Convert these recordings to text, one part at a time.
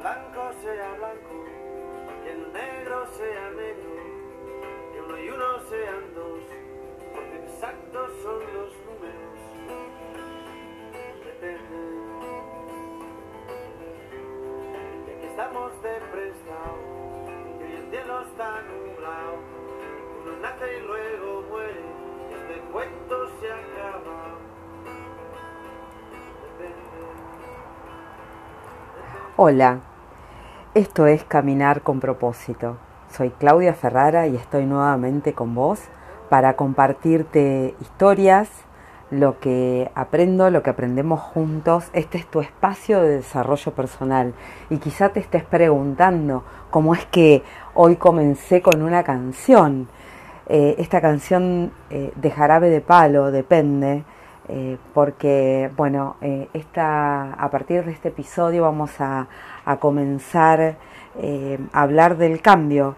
blanco sea blanco, que el negro sea negro, que uno y uno sean dos, porque exactos son los números. Depende. Y aquí estamos de prestado, que el cielo está nublado, uno nace y luego muere, este cuento se acaba. Hola, esto es Caminar con propósito. Soy Claudia Ferrara y estoy nuevamente con vos para compartirte historias, lo que aprendo, lo que aprendemos juntos. Este es tu espacio de desarrollo personal y quizá te estés preguntando cómo es que hoy comencé con una canción. Eh, esta canción eh, de jarabe de palo depende. Eh, porque bueno, eh, esta, a partir de este episodio vamos a, a comenzar eh, a hablar del cambio.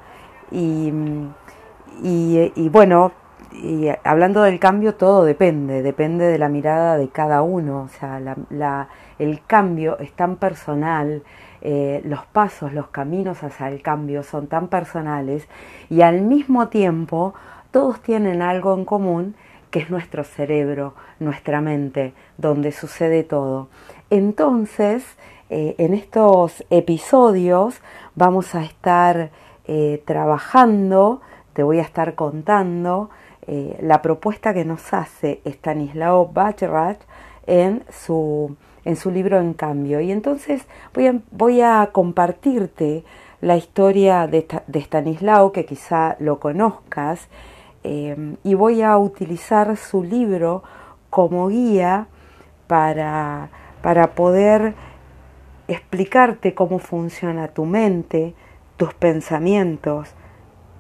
Y, y, y bueno, y hablando del cambio todo depende, depende de la mirada de cada uno, o sea, la, la, el cambio es tan personal, los pasos, los caminos hacia el cambio son tan personales y al mismo tiempo todos tienen algo en común que es nuestro cerebro, nuestra mente, donde sucede todo. Entonces, eh, en estos episodios vamos a estar eh, trabajando, te voy a estar contando eh, la propuesta que nos hace Stanislao Bachrach en su, en su libro En Cambio. Y entonces voy a, voy a compartirte la historia de, de Stanislao, que quizá lo conozcas, eh, y voy a utilizar su libro como guía para, para poder explicarte cómo funciona tu mente, tus pensamientos,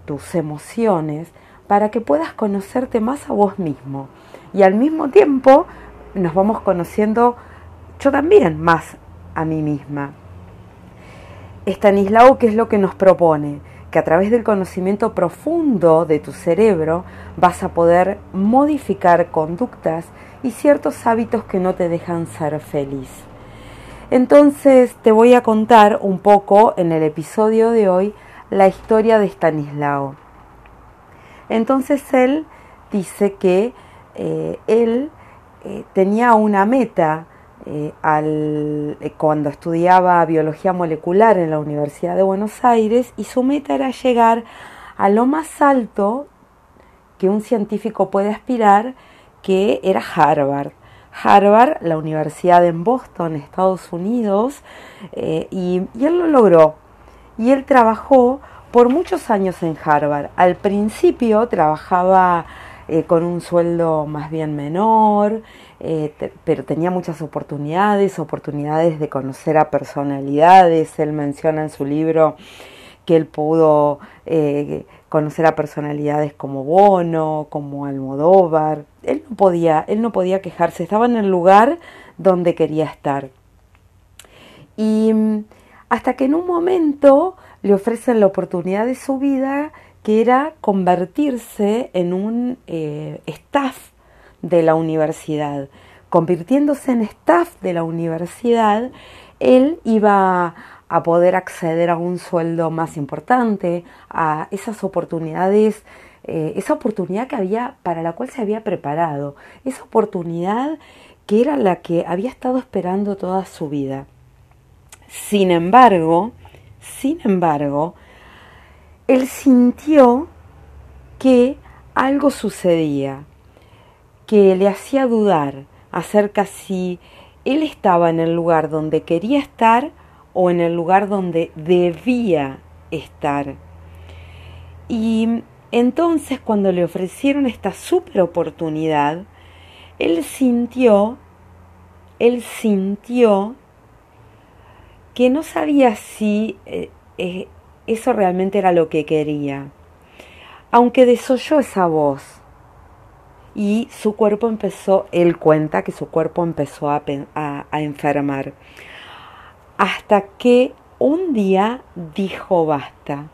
tus emociones, para que puedas conocerte más a vos mismo. Y al mismo tiempo nos vamos conociendo yo también más a mí misma. Stanislao, ¿qué es lo que nos propone? Que a través del conocimiento profundo de tu cerebro vas a poder modificar conductas y ciertos hábitos que no te dejan ser feliz. Entonces te voy a contar un poco en el episodio de hoy la historia de Stanislao. Entonces él dice que eh, él eh, tenía una meta eh, al, cuando estudiaba biología molecular en la Universidad de Buenos Aires y su meta era llegar a lo más alto que un científico puede aspirar, que era Harvard. Harvard, la universidad en Boston, Estados Unidos, eh, y, él lo logró. Y él trabajó por muchos años en Harvard. Al principio trabajaba eh, con un sueldo más bien menor, eh, pero tenía muchas oportunidades, oportunidades de conocer a personalidades. Él menciona en su libro que él pudo eh, conocer a personalidades como Bono, como Almodóvar. Él no podía, él no podía quejarse, estaba en el lugar donde quería estar. Y hasta que en un momento le ofrecen la oportunidad de su vida que era convertirse en un eh, staff de la universidad. Convirtiéndose en staff de la universidad, él iba a poder acceder a un sueldo más importante, a esas oportunidades, eh, esa oportunidad que había, para la cual se había preparado, esa oportunidad que era la que había estado esperando toda su vida. Sin embargo, sin embargo, él sintió que algo sucedía, que le hacía dudar acerca si él estaba en el lugar donde quería estar o en el lugar donde debía estar. Y entonces cuando le ofrecieron esta super oportunidad, él sintió, él sintió que no sabía si eh, eh, eso realmente era lo que quería. Aunque desoyó esa voz y su cuerpo empezó, él cuenta que su cuerpo empezó a, enfermar. Hasta que un día dijo basta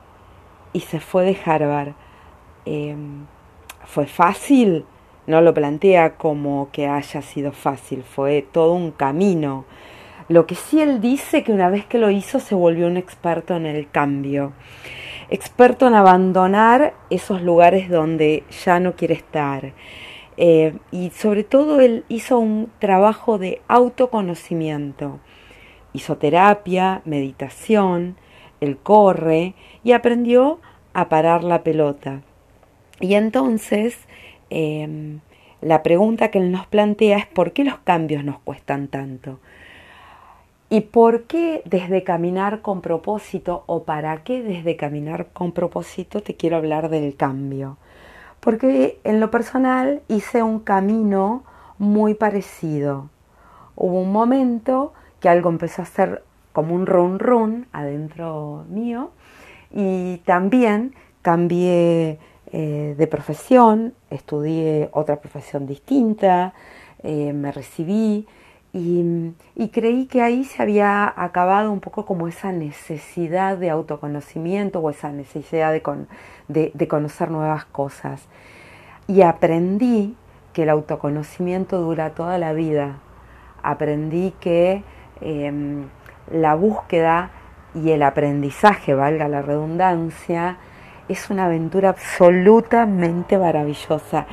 y se fue de Harvard. Eh, ¿Fue fácil? No lo plantea como que haya sido fácil, fue todo un camino Lo que sí él dice que una vez que lo hizo se volvió un experto en el cambio, experto en abandonar esos lugares donde ya no quiere estar. Eh, y sobre todo él hizo un trabajo de autoconocimiento. Hizo terapia, meditación, él corre y aprendió a parar la pelota. Y entonces em, la pregunta que él nos plantea es ¿por qué los cambios nos cuestan tanto? ¿Y por qué desde caminar con propósito o para qué desde caminar con propósito te quiero hablar del cambio? Porque en lo personal hice un camino muy parecido. Hubo un momento que algo empezó a hacer como un run run adentro mío y también cambié eh, de profesión, estudié otra profesión distinta, eh, me recibí y, creí que ahí se había acabado un poco como esa necesidad de autoconocimiento o esa necesidad de, conocer nuevas cosas. Y aprendí que el autoconocimiento dura toda la vida. Aprendí que em, la búsqueda y el aprendizaje, valga la redundancia, es una aventura absolutamente maravillosa.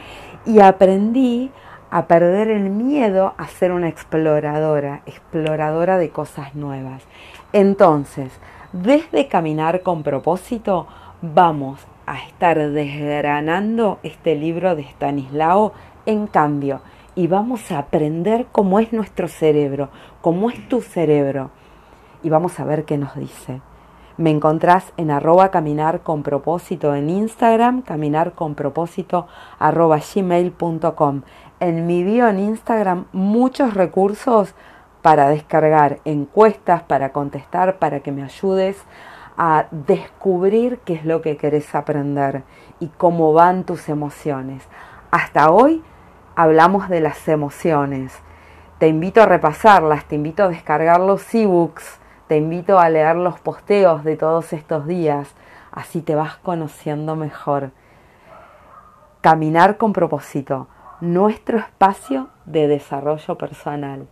Y aprendí a perder el miedo a ser una exploradora, exploradora de cosas nuevas. Entonces, desde caminar con propósito, vamos a estar desgranando este libro de Stanislao en cambio y vamos a aprender cómo es nuestro cerebro, cómo es tu cerebro y vamos a ver qué nos dice. Me encontrás en arroba caminar con propósito en Instagram, caminar con propósito arroba gmail.com en mi bio en Instagram muchos recursos para descargar encuestas, para contestar, para que me ayudes a descubrir qué es lo que querés aprender y cómo van tus emociones. Hasta hoy hablamos de las emociones. Te invito a repasarlas, te invito a descargar los ebooks, te invito a leer los posteos de todos estos días, así te vas conociendo mejor. Caminar con propósito nuestro espacio de desarrollo personal.